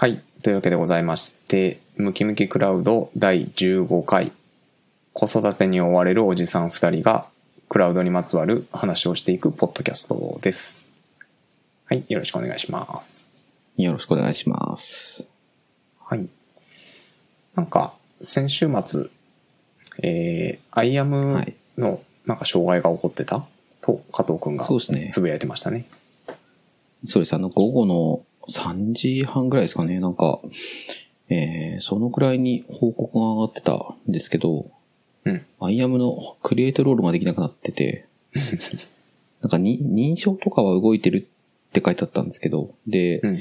はい。というわけでございまして、ムキムキクラウド第15回、子育てに追われるおじさん2人が、クラウドにまつわる話をしていくポッドキャストです。はい。よろしくお願いします。よろしくお願いします。はい。なんか、先週末、えー、アイアムはいのなんか障害が起こってた？と加藤くんがそうですねつぶやいてましたね。そうです。あの、午後の3時半ぐらいですかね。なんか、えー、そのくらいに報告が上がってたんですけど、うん。アイアムのクリエイトロールができなくなってて、なんかに認証とかは動いてるって書いてあったんですけど、で、うん。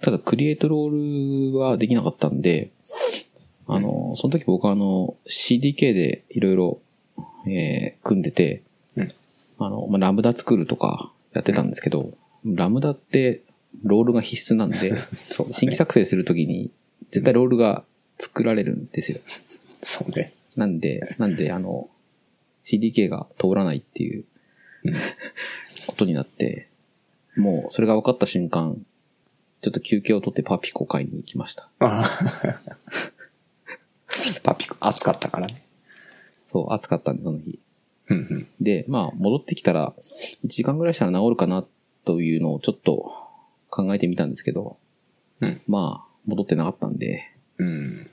ただクリエイトロールはできなかったんで、あの、その時僕はあの、CDK でいろいろ、えー組んでて、うんあの、まあ、ラムダ作るとかやってたんですけど、ラムダってロールが必須なんで、そうだね。新規作成するときに絶対ロールが作られるんですよ。そうね。なんで、なんであの、CDK が通らないっていううんことになって、もうそれが分かった瞬間、ちょっと休憩を取ってパピコ買いに行きました。パピコ、暑かったからね。そう、暑かったんで、その日。うんうん。で、まあ、戻ってきたら、1時間ぐらいしたら治るかな、というのをちょっと考えてみたんですけど、うんまあ、戻ってなかったんで、うん。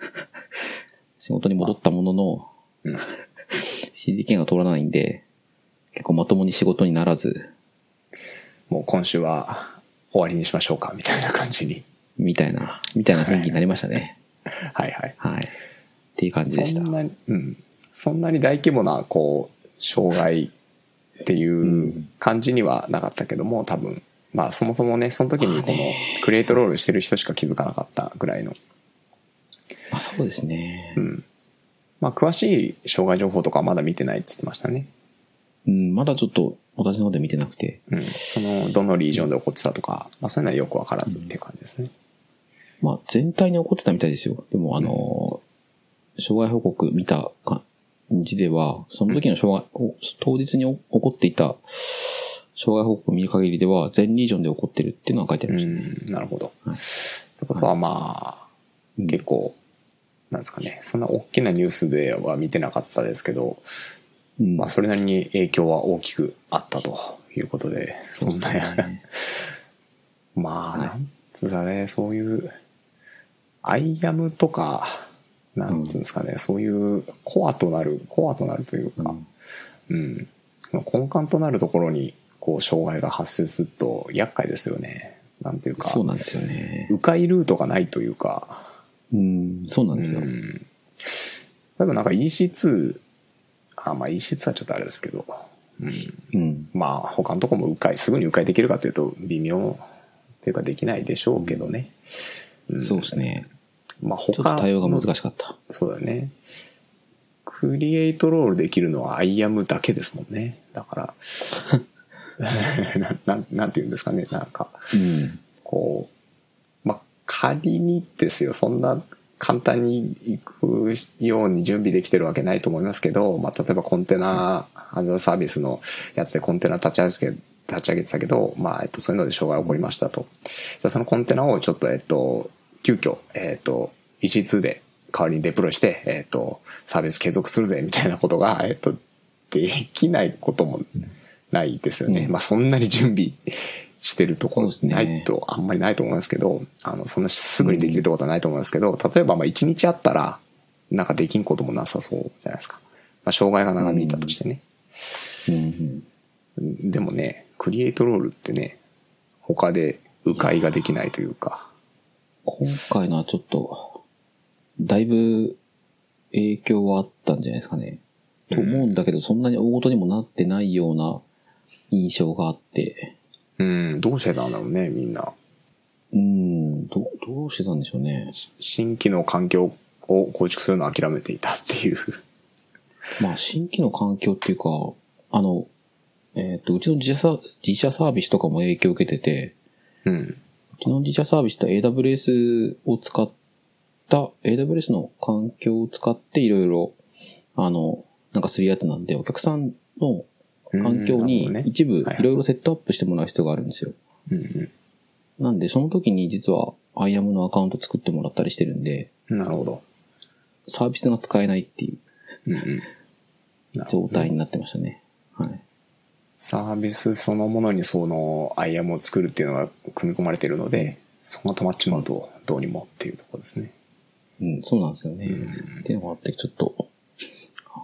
仕事に戻ったものの、うん CDK が通らないんで、結構まともに仕事にならず、もう今週は終わりにしましょうか、みたいな感じに。みたいな、みたいな雰囲気になりましたね。はいはい。はい。っていう感じでしたそん。なに、うん。そんなに大規模な、こう、障害っていう感じにはなかったけども、多分、まあそもそもね、その時にこのクリエイトロールしてる人しか気づかなかったぐらいの。まあそうですねう。ん。まあ詳しい障害情報とかはまだ見てないって言ってましたね。うん、まだちょっと私の方で見てなくて、うん。その、どのリージョンで起こってたとか、まあそういうのはよくわからずっていう感じですね。まあ全体に起こってたみたいですよ。でもあの、障害報告見た感じでは、その時の障害、お当日に起こっていた障害報告を見る限りでは、全リージョンで起こってるっていうのは書いてありました。うん、なるほど。はい。ってことはまあ、うん。結構、なんですかね、そんな大きなニュースでは見てなかったですけど、うん。まあそれなりに影響は大きくあったということで、そんな、ね。まあ、はい。なんつうかね、そういう、アイアムとか、なんつうんですかね、そういうコアとなる、コアとなるというか、うん。うん、根幹となるところに、こう、障害が発生すると厄介ですよね。なんていうか、そうなんですよね。迂回ルートがないというか、うん、そうなんですよ。うん、例えばなんか EC2 あまあ EC2 はちょっとあれですけど、うん、うん。まあ他のとこも迂回すぐに迂回できるかというと微妙っていうかできないでしょうけどね、んそうですね。まあちょっと他対応が難のしかった。そうだねクリエイトロールできるのは IAM だけですもんねだから な なんなんて言うんですかねなんかうん。こう、まあ、仮にですよ、そんな簡単に行くように準備できてるわけないと思いますけど、まあ、例えばコンテナ、アザーサービスのやつでコンテナ立ち上げ立ち上げてたけど、まあ、えっと、そういうので障害が起こりましたと。じゃあそのコンテナをちょっと、えっと、急遽、えっと、EC2 で代わりにデプロイして、えっと、サービス継続するぜ、みたいなことが、えっと、できないこともないですよね。うんまあ、そんなに準備してるところないと、あんまりないと思いますけど、あの、そんなすぐにできるってことはないと思いますけど、例えば、まあ、1日あったら、なんかできんこともなさそうじゃないですか。まあ、障害が長引いたとしてね。うんうん。でもね、クリエイトロールってね、他で迂回ができないというか、今回のはちょっと、だいぶ影響はあったんじゃないですかね。と思うんだけど、そんなに大事にもなってないような印象があって、うん、どうしてたんだろうね、みんな。うん、どどうしてたんでしょうね。新規の環境を構築するのを諦めていたっていう。まあ、新規の環境っていうか、あの、えっ、と、うちの自社サ自社サービスとかも影響を受けてて、うん。うちの自社サービスって AWS を使った、AWS の環境を使っていろいろ、あの、なんかするやつなんで、お客さんの環境に一部はいろいろセットアップしてもらう必要があるんですよ。なんで、その時に実は、 IAM のアカウント作ってもらったりしてるんで、なるほど。サービスが使えないっていううんうん。状態になってましたね。はい。サービスそのものにその IAM を作るっていうのが組み込まれているので、そこが止まっちまうとどうにもっていうところですね。うん、そうなんですよね。うんっていうのがあって、ちょっと、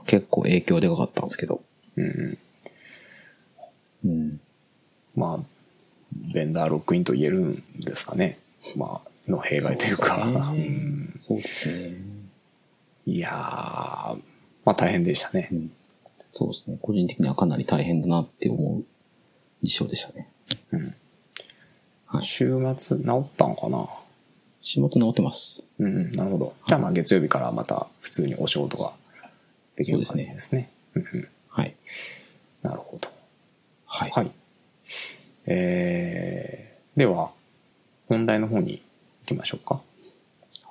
結構影響でかかったんですけど。うんうん。うん。まあ、ベンダーロックインと言えるんですかね。まあ、の弊害というか。そうですねうんね。いやー、まあ大変でしたねう。ん。そうですね。個人的にはかなり大変だなって思う事象でしたね。うんはい週末治ったのかな？仕事治ってます。うんうん、なるほど。じゃあまあ月曜日からまた普通にお仕事ができる感じですね。うんうんはい。なるほど。はい。はい。えー、では、本題の方に行きましょうか。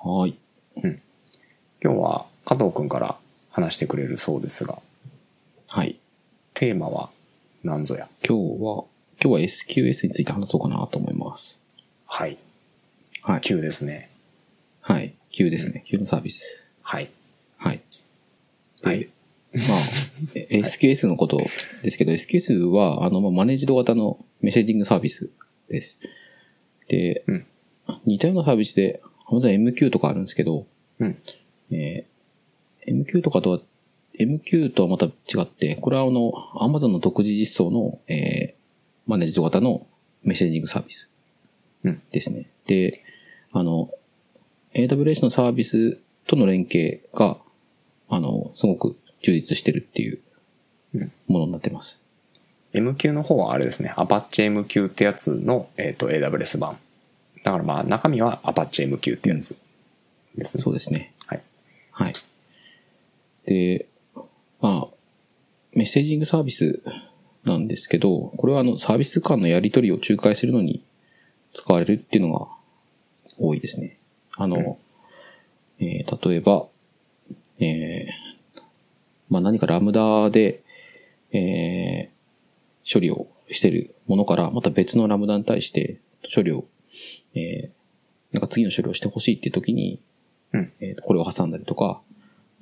はい。今日は加藤くんから話してくれるそうですが、はい。テーマは何ぞや？今日は、今日は SQS について話そうかなと思います。はい。はい。急ですね。はい。Q ですね。Q のサービス。はい。はい。はいで。まあ、え SQS のことですけど、SQS は、あの、まあマネージド型のメッセージングサービスです。で、うん似たようなサービスで、Amazon MQ とかあるんですけど、うんえー MQ とかとは、MQ とはまた違って、これはあの、Amazon の独自実装の、えーマネージド型のメッセージングサービスうんですね。で、あの、AWS のサービスとの連携が、あの、すごく充実してるっていううんものになってます。MQ の方はあれですね。Apache MQ ってやつの、えっと AWS 版。だからまあ中身は Apache MQ ってやつですね。そうですね。はい。はい。で、まあ、メッセージングサービスなんですけど、これはあの、サービス間のやり取りを仲介するのに使われるっていうのが多いですね。あの、えー例えば、えーまあ何かラムダで、えー処理をしてるものから、また別のラムダに対して処理を、えーなんか次の処理をしてほしいっていう時に、うん。えーこれを挟んだりとか、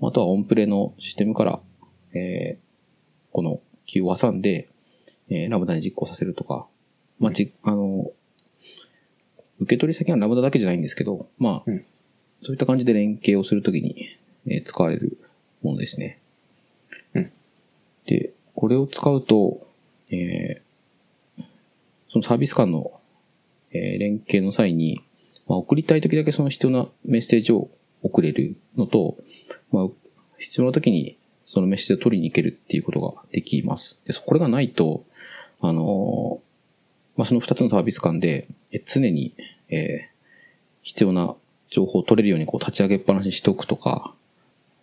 あとはオンプレのシステムから、えーこの Q を挟んで、えーラムダに実行させるとか、まあ、じ、あの、受け取り先はラムダだけじゃないんですけど、まあ、うん。そういった感じで連携をするときに、えー使われるものですね。で、これを使うと、えーそのサービス間の、えー連携の際に、まあ、送りたいときだけその必要なメッセージを送れるのと、まあ、必要なときにそのメッセージを取りに行けるっていうことができます。で、これがないと、あのーまあ、その二つのサービス間で、え常に、えー必要な情報を取れるようにこう立ち上げっぱなしにしておくとか、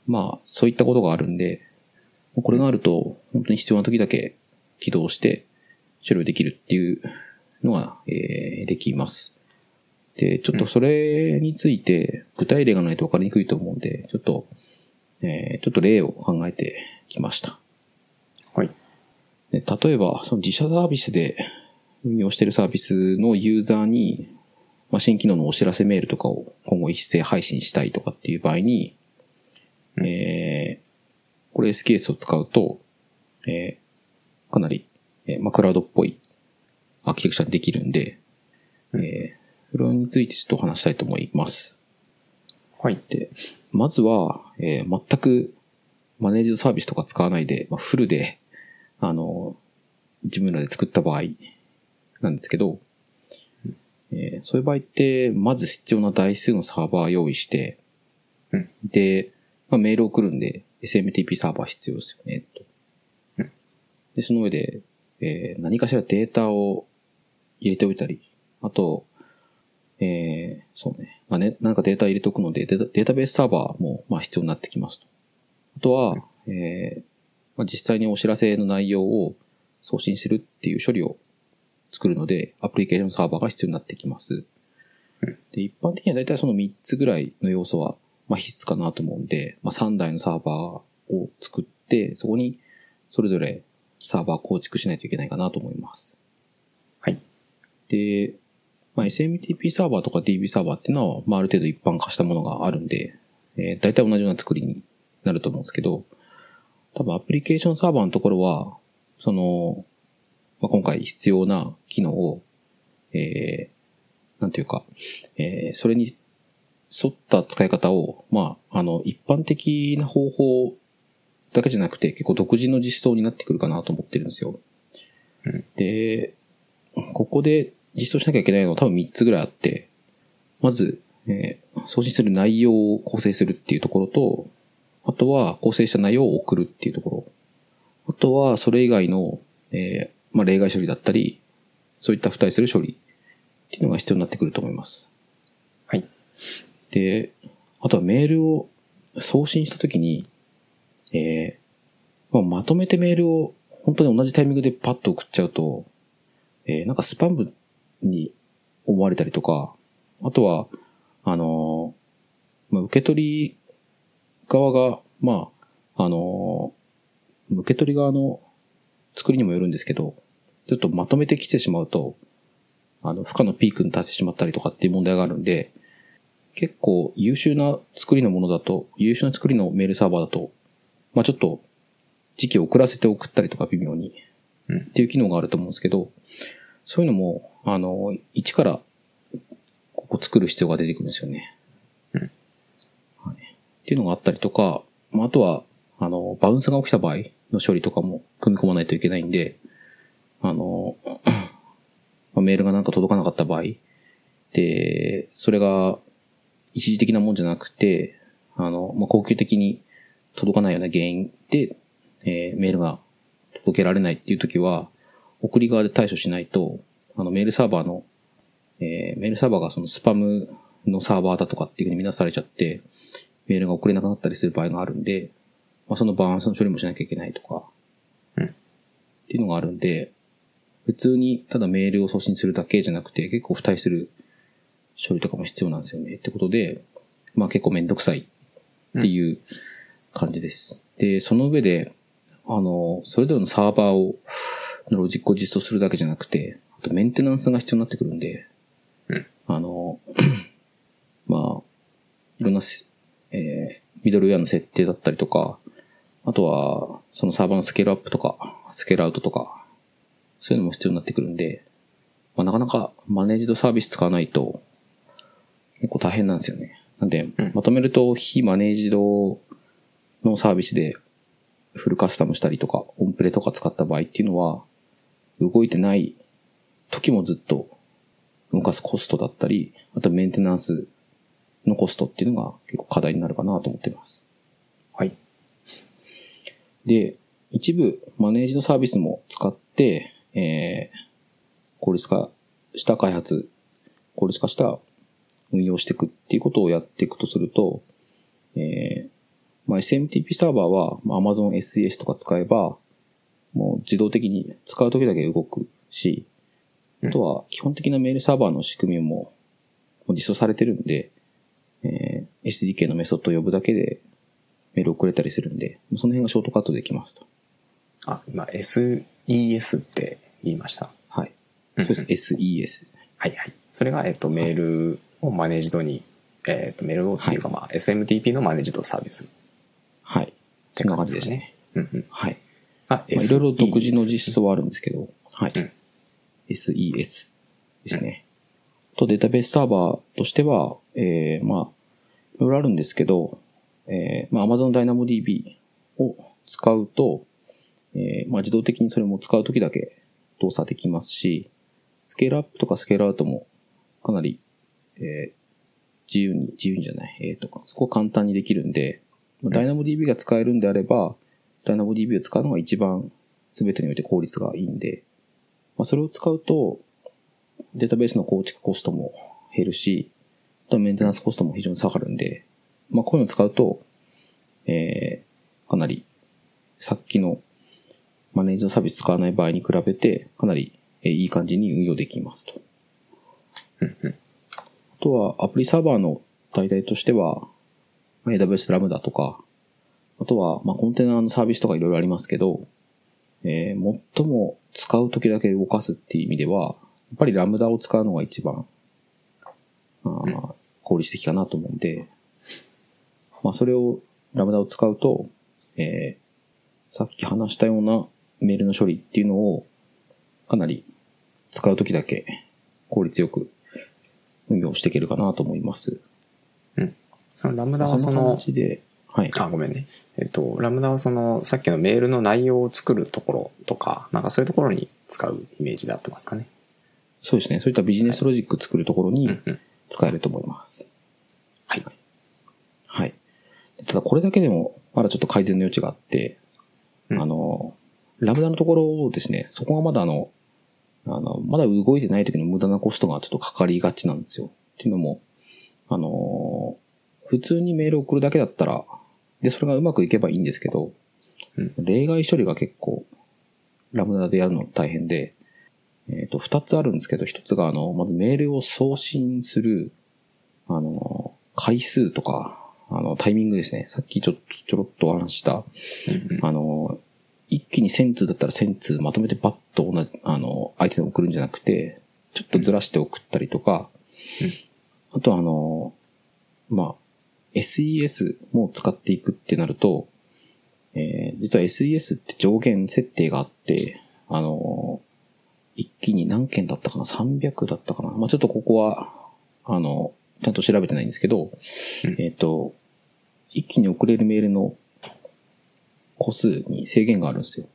まあ、そういったことがあるんで、これがあると、本当に必要な時だけ起動して処理をできるっていうのが、えーできます。で、ちょっとそれについて、具体例がないと分かりにくいと思うんで、ちょっと、えーちょっと例を考えてきました。はい。で例えば、その自社サービスで運用しているサービスのユーザーに、まあ、新機能のお知らせメールとかを今後一斉配信したいとかっていう場合に、うんえーこれ SKS を使うと、えーかなり、えーまあ、クラウドっぽいアーキテクチャにできるんで、うんえーそれについてちょっと話したいと思います。はい。で、まずは、えー全くマネージドサービスとか使わないで、まあ、フルで、あの、自分らで作った場合なんですけど、えーそういう場合って、まず必要な台数のサーバー用意して、うんで、まあ、メール送るんで SMTP サーバー必要ですよね、と。うんで、その上で、えー何かしらデータを入れておいたり、あと、えーそうね。まあね、なんかデータ入れておくので、データベースサーバーも、まあ必要になってきますと。あとは、えーまあ、実際にお知らせの内容を送信するっていう処理を作るので、アプリケーションサーバーが必要になってきます。うんで、一般的には大体その3つぐらいの要素は、まあ必須かなと思うんで、まあ3台のサーバーを作って、そこにそれぞれサーバー構築しないといけないかなと思います。はい。で、まあ、SMTP サーバーとか DB サーバーっていうのは、まあ、ある程度一般化したものがあるんで、えー、大体同じような作りになると思うんですけど、多分アプリケーションサーバーのところは、その、まあ、今回必要な機能を、えー、なんていうか、えー、それに沿った使い方を、まあ、あの、一般的な方法だけじゃなくて、結構独自の実装になってくるかなと思ってるんですよ。うん、で、ここで実装しなきゃいけないのは多分3つぐらいあって、まず、えー、送信する内容を構成するっていうところと、あとは構成した内容を送るっていうところ。あとはそれ以外の、えー、まあ、例外処理だったり、そういった付帯する処理っていうのが必要になってくると思います。で、あとはメールを送信したときに、えー、まあ、まとめてメールを本当に同じタイミングでパッと送っちゃうと、えー、なんかスパムに思われたりとか、あとは、あのー、まあ、受け取り側が、まあ、あのー、受け取り側の作りにもよるんですけど、ちょっとまとめてきてしまうと、あの、負荷のピークに立ってしまったりとかっていう問題があるんで、結構優秀な作りのものだと、優秀な作りのメールサーバーだと、まあちょっと時期を遅らせて送ったりとか微妙に、っていう機能があると思うんですけど、そういうのも、あの、一からここ作る必要が出てくるんですよね。うん。はい。っていうのがあったりとか、まあ、あとは、あの、バウンスが起きた場合の処理とかも組み込まないといけないんで、あの、まあ、メールがなんか届かなかった場合、で、それが一時的なもんじゃなくて、あの、まあ、恒久的に届かないような原因で、えー、メールが届けられないっていう時は、送り側で対処しないと、あの、メールサーバーの、えー、メールサーバーがそのスパムのサーバーだとかっていうふうに見なされちゃって、メールが送れなくなったりする場合があるんで、まあ、そのバランスの処理もしなきゃいけないとか、うん。っていうのがあるんで、普通にただメールを送信するだけじゃなくて、結構付帯する処理とかも必要なんですよね。ってことで、まあ結構めんどくさいっていう感じです。うん、で、その上で、あの、それぞれのサーバーを、のロジックを実装するだけじゃなくて、あとメンテナンスが必要になってくるんで、うん、あの、まあ、いろんな、えー、ミドルウェアの設定だったりとか、あとは、そのサーバーのスケールアップとか、スケールアウトとか、そういうのも必要になってくるんで、まあ、なかなかマネージドサービス使わないと、結構大変なんですよね。なんで、まとめると、非マネージドのサービスでフルカスタムしたりとか、オンプレとか使った場合っていうのは、動いてない時もずっと動かすコストだったり、あとメンテナンスのコストっていうのが結構課題になるかなと思っています。はい。で、一部マネージドサービスも使って、えー、効率化した開発、効率化した運用していくっていうことをやっていくとすると、えー、まあ、SMTP サーバーは Amazon SES とか使えば、もう自動的に使うときだけ動くし、あとは基本的なメールサーバーの仕組みも実装されてるんで、えー、SDK のメソッドを呼ぶだけでメール送れたりするんで、その辺がショートカットできますと。あ、今 SES って言いました。はい。そうです。SES ですね。はいはい。それが、えっと、メールをマネージドに、えっと、メールをっていうか、まあ、SMTP のマネージドサービス。はい。そんな感じですね。うんうん。はい。あ、まあ、いろいろ独自の実装はあるんですけど、はい。うん、SES ですね。と、データベースサーバーとしては、えー、まあ、いろいろあるんですけど、えー、まあ、Amazon DynamoDB を使うと、えー、まあ、自動的にそれも使うときだけ動作できますし、スケールアップとかスケールアウトもかなり、えー、自由に、自由にじゃない、えっ、ー、と、そこは簡単にできるんで、まあ、DynamoDB が使えるんであれば、DynamoDB を使うのが一番全てにおいて効率がいいんで、まあ、それを使うと、データベースの構築コストも減るし、とメンテナンスコストも非常に下がるんで、まあ、こういうのを使うと、えー、かなり、さっきのマネージャーサービス使わない場合に比べて、かなりいい感じに運用できますと。あとは、アプリサーバーの代替としては、AWS ラムダとか、あとは、まあ、コンテナのサービスとかいろいろありますけど、えー、最も使う時だけ動かすっていう意味では、やっぱりラムダを使うのが一番あー効率的かなと思うんで、まあそれを、ラムダを使うと、えーさっき話したようなメールの処理っていうのを、かなり使うときだけ効率よく運用していけるかなと思います。そのラムダはその、じで、はい。あ、ごめんね。えっと、ラムダはその、さっきのメールの内容を作るところとか、なんかそういうところに使うイメージで合ってますかね。そうですね。そういったビジネスロジック作るところにうんうん。使えると思います。はい。はい。ただこれだけでもまだちょっと改善の余地があって、うんあの、ラムダのところをですね、そこがまだあの、あの、まだ動いてない時の無駄なコストがちょっとかかりがちなんですよ。っていうのも、あの、普通にメールを送るだけだったら、で、それがうまくいけばいいんですけど、うん例外処理が結構、ラムダでやるの大変で、えっ、と、二つあるんですけど、一つが、あの、まずメールを送信する、あの、回数とか、あの、タイミングですね。さっきちょっと、ちょろっとお話しした、うんうんあの、一気に1000通だったら1000通まとめてパッと同じ、あの、相手に送るんじゃなくて、ちょっとずらして送ったりとか、あとはあの、まあ、SES も使っていくってなると、えー実は SES って上限設定があって、あの、一気に何件だったかな ?300 だったかな？まあちょっとここは、あの、ちゃんと調べてないんですけど、うん。えっ、と、一気に送れるメールの個数に制限があるんですよ。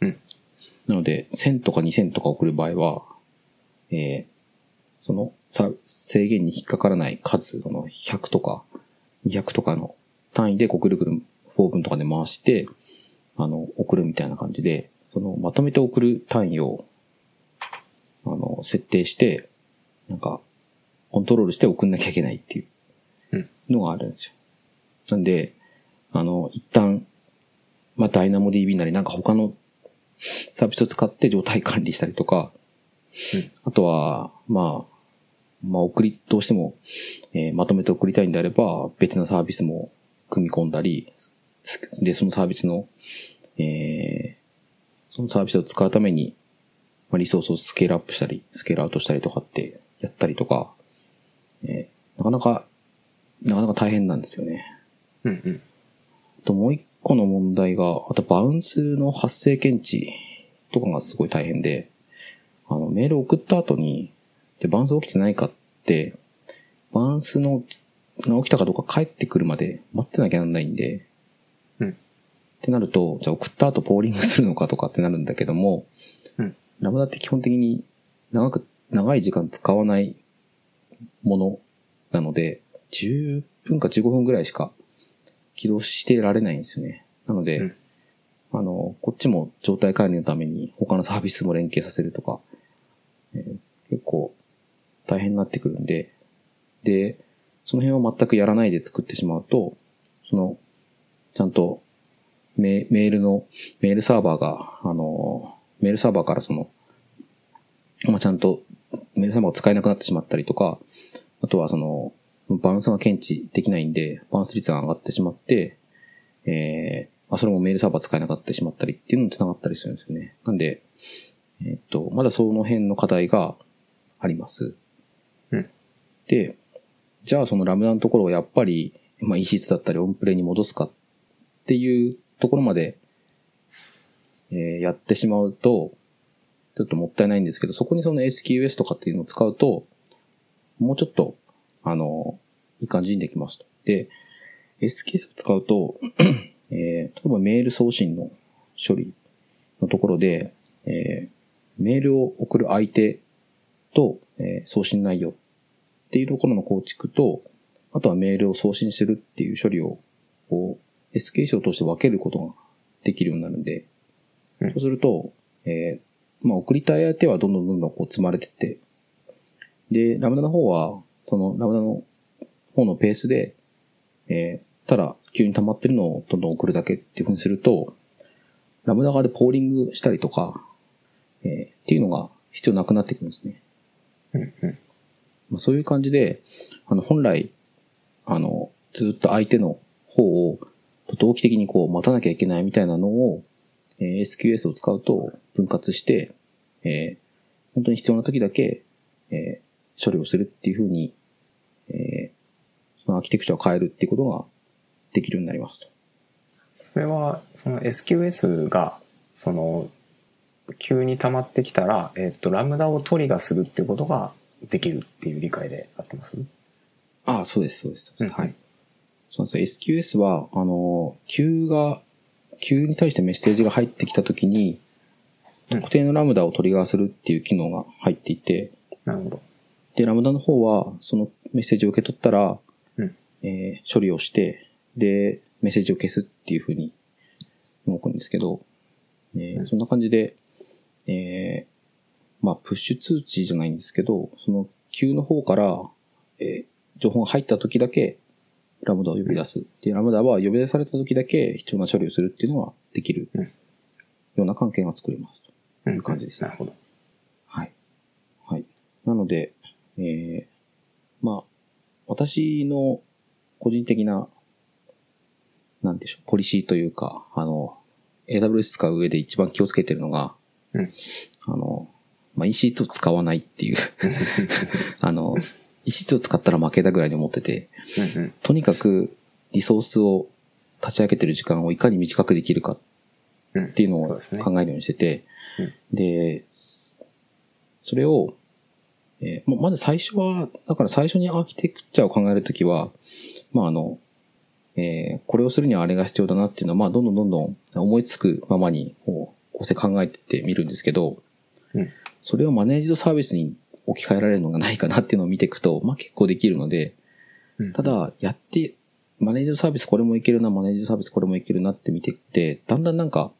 うんなので、1000とか2000とか送る場合は、えーそのさ制限に引っかからない数、その100とか200とかの単位でこうぐるぐるフォー分とかで回して、あの、送るみたいな感じで、そのまとめて送る単位を、あの、設定して、なんか、コントロールして送んなきゃいけないっていうのがあるんですよ。なんで、あの、一旦、まあ、ダイナモ DB なりなんか他のサービスを使って状態管理したりとか、うんあとは、まあ、まあ、送り、どうしても、えーまとめて送りたいんであれば、別なサービスも組み込んだり、すで、そのサービスの、えーそのサービスを使うために、まあ、リソースをスケールアップしたり、スケールアウトしたりとかってやったりとか、えーなかなか、なかなか大変なんですよね。うんうん。あともう一個の問題が、あとバウンスの発生検知とかがすごい大変で、あの、メールを送った後に、で、バウンス起きてないかって、バウンスの、が起きたかどうか帰ってくるまで待ってなきゃなんないんで、うん。ってなると、じゃあ送った後ポーリングするのかとかってなるんだけども、うん。ラムダって基本的に長く、長い時間使わないものなので、10分か15分ぐらいしか起動してられないんですよね。なので、うんあの、こっちも状態管理のために他のサービスも連携させるとか、えー結構大変になってくるんで、で、その辺を全くやらないで作ってしまうと、その、ちゃんとメメールの、メールサーバーが、あの、メールサーバーからその、まあ、ちゃんとメールサーバーが使えなくなってしまったりとか、あとはその、バウンスが検知できないんで、バウンス率が上がってしまって、えー、あ、それもメールサーバー使えなくなってしまったりっていうのにつながったりするんですよね。なんで、えっと、まだその辺の課題があります。うんで、じゃあそのラムダのところをやっぱり、まあ EC2 だったりオンプレに戻すかっていうところまで、えーやってしまうと、ちょっともったいないんですけど、そこにその SQS とかっていうのを使うと、もうちょっと、あの、いい感じにできますと。で、SQS を使うと、えー例えばメール送信の処理のところで、えーメールを送る相手と、えー送信内容っていうところの構築と、あとはメールを送信するっていう処理を、こう、SQS を通して分けることができるようになるんで、うんそうすると、えーまあ、送りたい相手はどんどんどんどんこう積まれてって、で、ラムダの方は、そのラムダの方のペースで、えーただ急に溜まってるのをどんどん送るだけっていう風にすると、ラムダ側でポーリングしたりとか、えーっていうのが必要なくなってくるんですね。うんうん。まあ、そういう感じで、あの、本来、あの、ずっと相手の方を同期的にこう待たなきゃいけないみたいなのを、えー SQS を使うと分割して、えー本当に必要な時だけ、えー処理をするっていう風にえー、そのアーキテクチャを変えるっていうことができるようになりますと。それは、その SQS が、その、急に溜まってきたら、えっと、ラムダをトリガーするっていうことができるっていう理解で合ってます？ああ、そうです、そうです。うんはい。そうですよ SQS は、あの、Q が、Q に対してメッセージが入ってきたときに、うん特定のラムダをトリガーするっていう機能が入っていて、なるほど。で、ラムダの方は、そのメッセージを受け取ったら、うんえー処理をして、で、メッセージを消すっていう風に動くんですけど、えーうんそんな感じで、えーまあ、プッシュ通知じゃないんですけど、その Q の方から、えー情報が入った時だけ、ラムダを呼び出す。で、ラムダは呼び出された時だけ必要な処理をするっていうのができるうんような関係が作れますと。うんいう感じですねなるほど。はい。はい。なので、えー、まあ、私の個人的な、なんでしょう、ポリシーというか、あの、AWS 使う上で一番気をつけてるのが、うん。あの、まあ、EC2 を使わないっていう、あの、EC2 を使ったら負けだぐらいに思ってて、うんうん。とにかくリソースを立ち上げてる時間をいかに短くできるかうん。っていうのを考えるようにしてて、で、そそれを、えーままず最初は、だから最初にアーキテクチャを考えるときは、まああの、えーこれをするにはあれが必要だなっていうのは、まあどんどんどんどん思いつくままに、こう、こうして考えてってみるんですけど、うん。それをマネージドサービスに置き換えられるのがないかなっていうのを見ていくと、まあ結構できるので、うん。ただ、やって、マネージドサービスこれもいけるな、マネージドサービスこれもいけるなって見ていって、だんだんなんか、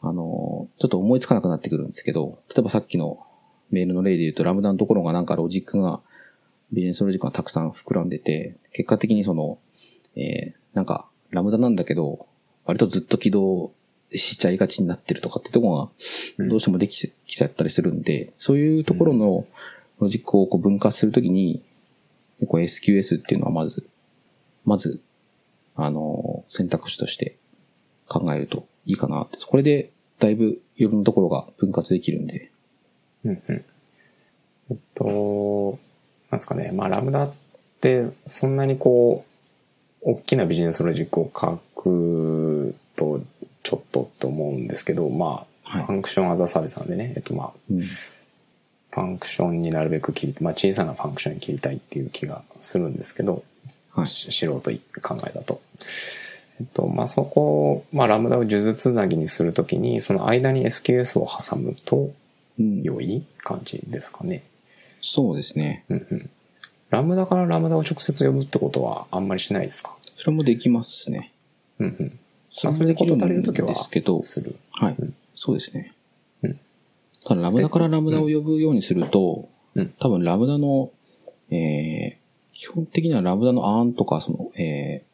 あの、ちょっと思いつかなくなってくるんですけど、例えばさっきのメールの例で言うと、 Lambda のところがなんかロジックが、ビジネスロジックがたくさん膨らんでて、結果的にその、えー、なんか、 Lambda なんだけど、割とずっと起動しちゃいがちになってるとかってとこが、どうしてもできてきちゃったりするんで、そういうところのロジックをこう分割するときに、こう SQS っていうのはまず、まず、あの、選択肢として考えるといいかなって。これで、だいぶいろんなところが分割できるんで。うんうんえっと、なんですかね、まあ、ラムダって、そんなにこう、大きなビジネスロジックを書くと、ちょっとって思うんですけど、まあ、はいファンクションアザサービスなんでね、えっと、まあ、うん。ファンクションになるべく切り、まあ、小さなファンクションに切りたいっていう気がするんですけど、はい。し素人考えだと。えっと、まあ、そこを、まあ、ラムダを数珠つなぎにするときに、その間に SQS を挟むとうん、良い感じですかね。そうですね。うんうん。ラムダからラムダを直接呼ぶってことはあんまりしないですか？それもできますね。うんうん。それもで事足りるときはですけど。はいうん。そうですね。うんただ、ラムダからラムダを呼ぶようにすると、うん多分ラムダの、えー、基本的にはラムダのアーンとか、その、え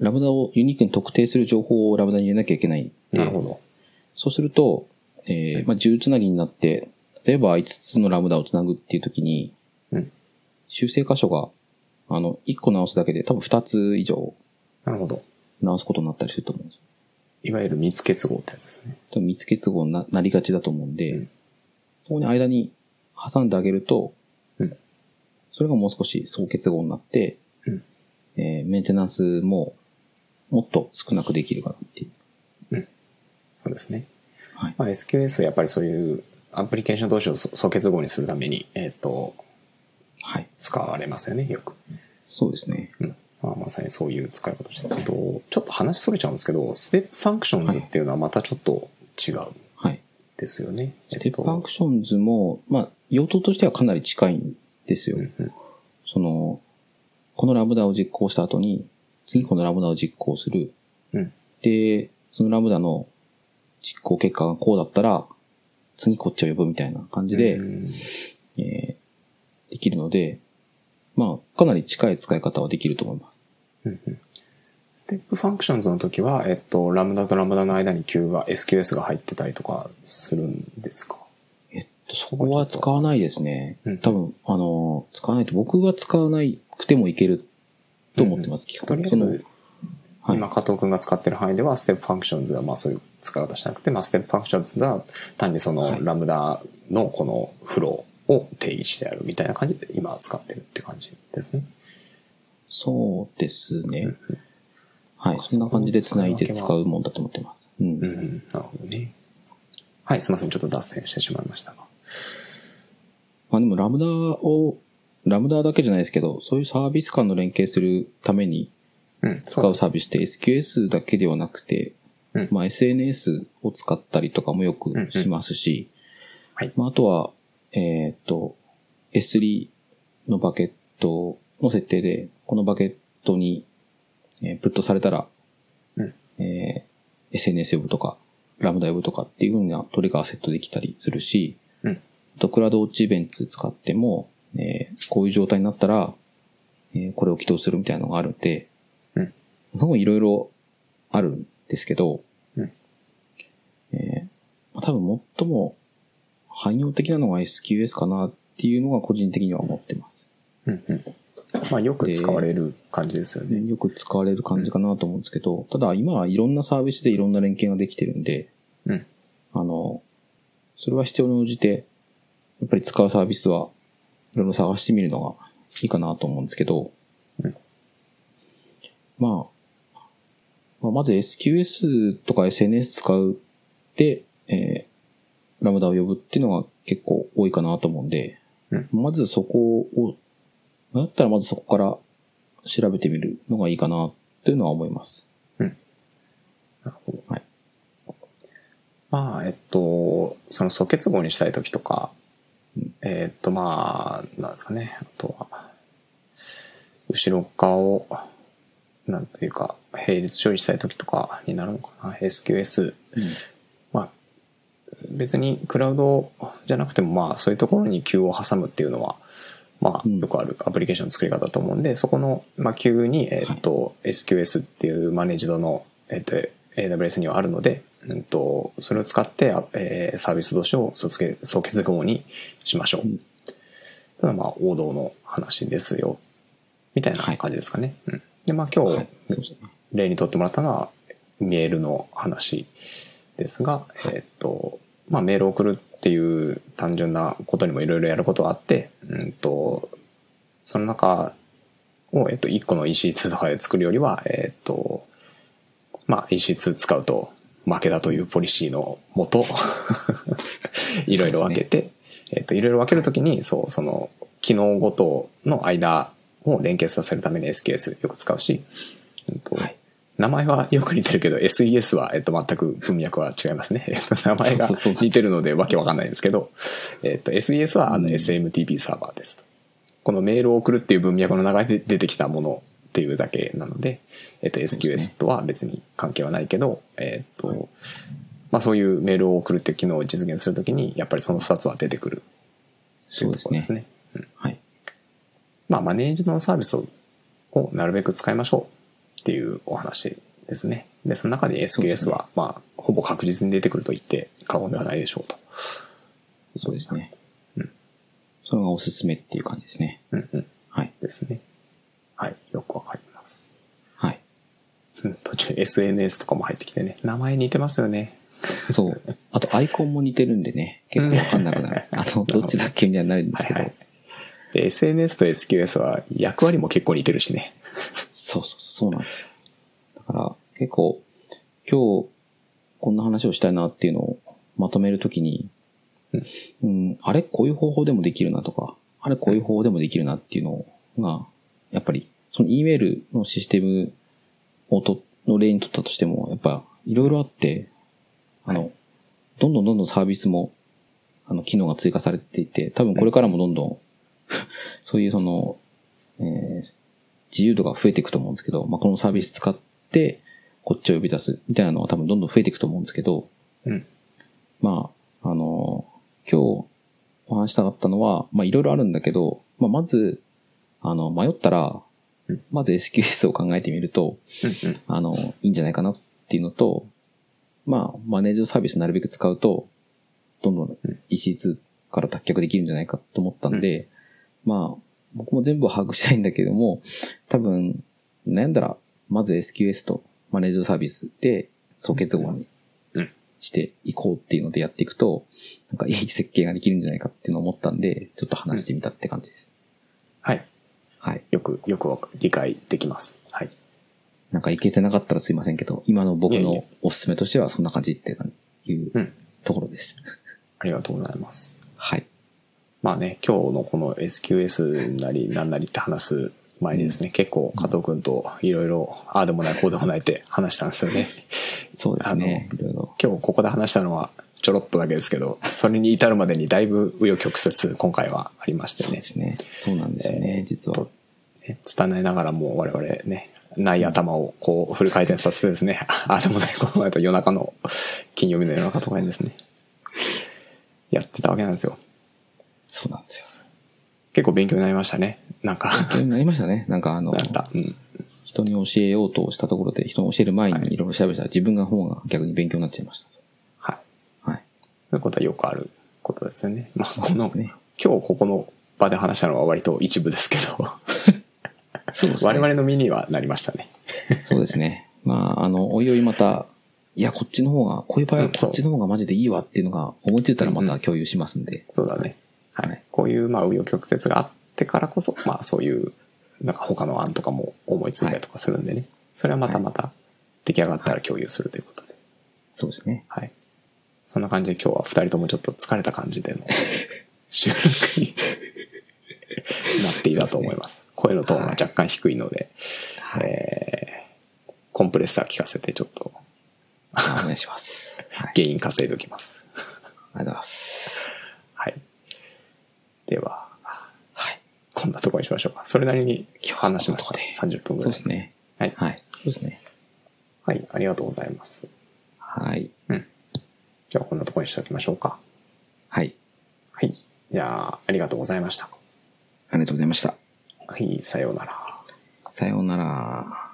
ー、ラムダをユニークに特定する情報をラムダに入れなきゃいけないなるほど。そうすると、えー、まあ、10つなぎになって、例えば5つのラムダをつなぐっていう時に、うん修正箇所が、あの、1個直すだけで多分2つ以上なるほど。直すことになったりすると思うんですよ。いわゆる密結合ってやつですね。多分密結合にななりがちだと思うんで、うんそこに間に挟んであげると、うんそれがもう少し疎結合になって、うんえーメンテナンスももっと少なくできるかなっていう。そうですね。はい。まあ、SQS はやっぱりそういうアプリケーション同士を疎疎結合にするために、えっ、と、はい。使われますよね、よく。そうですね。うん。まあ、まさにそういう使い方をしてるけど、ちょっと話それちゃうんですけど、 Step Functions っていうのはまたちょっと違うはい。ですよね。 Step Functions も、まあ、用途としてはかなり近いんですよ。うんうんその、この Lambda を実行した後に、次この Lambda を実行する。うんで、その Lambda の実行結果がこうだったら、次こっちを呼ぶみたいな感じで、うん。えーできるので、まあ、かなり近い使い方はできると思います。うんうん。 Step Functions の時は、えっと、 Lambda と Lambda の間に キューが、SQS が入ってたりとかするんですか？えっと、そこは使わないですね。うん。多分、あの、使わないと、僕が使わなくてもいけると思ってます、基本。そのとりあえず、はい。今加藤君が使ってる範囲では、 Step Functions はまあそういう使い方しなくて、まあ Step Functions は単にそはいの Lambda のこのフローを定義してあるみたいな感じで今は使ってるって感じですね。そうですね。うんはい。そんな感じで繋いで使うもんだと思ってます。うん。うんうん、なるほどね。はい、すみません。ちょっと脱線してしまいましたが。まあでもラムダを、ラムダだけじゃないですけど、そういうサービス間の連携するためにうん、使うサービスって SQS だけではなくて、うん。まあ SNS を使ったりとかもよくしますし、はい。まああとは、えーっと、S3 のバケットの設定で、このバケットに、えープットされたら、うん。えー SNS 呼ぶとか、ラムダ呼ぶとかっていう風なトリガーセットできたりするし、うん。あとクラウドウォッチイベント使っても、えーこういう状態になったら、えーこれを起動するみたいなのがあるんで、うんそのいろいろあるんですけど、うんえーまあ多分最も汎用的なのが SQS かなっていうのが個人的には思ってます。うんうん。まあ、よく使われる感じですよね。よく使われる感じかなと思うんですけど、ただ今はいろんなサービスでいろんな連携ができてるんで、うんあの、それは必要に応じて、やっぱり使うサービスはいろいろ探してみるのがいいかなと思うんですけど、うんまあ、まあまず SQS とか SNS 使うで、えーラムダを呼ぶっていうのが結構多いかなと思うんで、うんまずそこを、だったらまずそこから調べてみるのがいいかなというのは思います。なるほど。はい。まあ、えっと、その素結合にしたいときとか、うんえっと、まあ、なんですかね。あとは、後ろ側を、なんていうか、並列処理したいときとかになるのかな。SQS。まあ、別にクラウドじゃなくても、まあ、そういうところに Q を挟むっていうのは、まあ、うんよくあるアプリケーションの作り方だと思うんで、そこの、まあ、Q に、えっと、SQS っていうマネージドの、えっと、AWS にはあるので、うんと、それを使って、あえーサービス同士を総結合にしましょう。うんただまあ、王道の話ですよ。みたいな感じですかね。うん、で、まあ今日。例にとってもらったのはメールの話ですが、えーっと、まあメールを送るっていう単純なことにもいろいろやることはあって、うんと、その中を、えっと、1個の EC2 とかで作るよりは、えっと、まあ EC2 使うと負けだというポリシーのもと、いろいろ分けて、えっと、いろいろ分けるときに、そう、その、機能ごとの間を連結させるために SKS よく使うし、うんとはい名前はよく似てるけど、SES は、えっと、全く文脈は違いますね。えっと、名前が似てるのでわけわかんないんですけど、えっと、SES はあのうん SMTP サーバーですと。このメールを送るっていう文脈の中で出てきたものっていうだけなので、えっと、SQS とは別に関係はないけど、えっと、まあそういうメールを送るっていう機能を実現するときに、やっぱりその2つは出てくるというとそうですね。ころですね。うんはい。まあ、マネージドのサービスををなるべく使いましょうっていうお話ですね。で、その中でそうです SQS ねは、まあ、ほぼ確実に出てくると言って過言ではないでしょうと。そうですね。うんそれがおすすめっていう感じですね。うんうん。はい。ですね。はい。よくわかります。はい。うん途中 SNS とかも入ってきてね。名前似てますよね。そう。あとアイコンも似てるんでね、結構わかんなくなる。あの、どっちだっけみたいになるんですけど。はいはいで、SNS と SQS は役割も結構似てるしね。そうそう、そうなんですよ。だから、結構、今日、こんな話をしたいなっていうのをまとめるときに、うん、あれこういう方法でもできるなとか、あれこういう方法でもできるなっていうのが、やっぱり、その E メールのシステムをと、の例にとったとしても、やっぱ、いろいろあって、あの、どんどんどんどんサービスも、あの、機能が追加されていて、多分これからもどんどん、そういうその、えー自由度が増えていくと思うんですけど、まあ、このサービス使って、こっちを呼び出す、みたいなのは多分どんどん増えていくと思うんですけど、うん。まあ、あの、今日お話したかったのは、まあ、いろいろあるんだけど、まあ、まず、あの、迷ったらうん、まず SQS を考えてみると、うんうん。あの、いいんじゃないかなっていうのと、まあ、マネージドサービスなるべく使うと、どんどんうん EC2 から脱却できるんじゃないかと思ったんで、まあ、僕も全部把握したいんだけども、多分、悩んだら、まず SQS とマネージドサービスで総結合にうんしていこうっていうのでやっていくと、なんかいい設計ができるんじゃないかっていうのを思ったんで、ちょっと話してみたって感じです。はい。はい。よく、よく理解できます。はい。なんかいけてなかったらすいませんけど、今の僕のおすすめとしてはそんな感じっていううんところです。ありがとうございます。はい。まあね、今日のこの SQS なりなんなりって話す前にですね、結構加藤くんといろいろ、ああでもない、こうでもないって話したんですよね。そうですね。今日ここで話したのはちょろっとだけですけど、それに至るまでにだいぶ紆余曲折今回はありましてねそうで。すね。そうなんですよね、実は。ね拙いながらも我々ね、ない頭をこうフル回転させてですね、ああでもない、この前と夜中の、金曜日の夜中とかにですね、やってたわけなんですよ。そうなんですよ。結構勉強になりましたね。なんか、そうなりましたね。なんかあの、うん。人に教えようとしたところで、人に教える前にいろいろ調べたら、自分が方が逆に勉強になっちゃいました。はい。はい。そういうことはよくあることですよね。まあ、この、ね。今日ここの場で話したのは割と一部ですけど、そうですね。我々の身にはなりましたね。そうですね。まあ、あの、おいおいまた、いや、こっちの方が、こういう場合はこっちの方がマジでいいわっていうのが思いついたらまた共有しますんで。そうだね。ははいい。こういう、まあ、紆余曲折があってからこそ、まあ、そういう、なんか他の案とかも思いついたりとかするんでね。それはまたまた出来上がったら共有するということで。そうですね。はい。そんな感じで今日は二人ともちょっと疲れた感じでの 収録になっていたと思います。声のトーンが若干低いので、はい。えーコンプレッサー聞かせてちょっとお願いします。はい。原因稼いでおきます。ありがとうございます。はい。では、はい。こんなところにしましょうか。それなりに今日話しました。こんな30分ぐらい。そうですね。はい。はい。そうですね。はい。ありがとうございます。はい。じゃあこんなところにしておきましょうか。はい。はい。じゃあ、ありがとうございました。ありがとうございました。はい。さようなら。さようなら。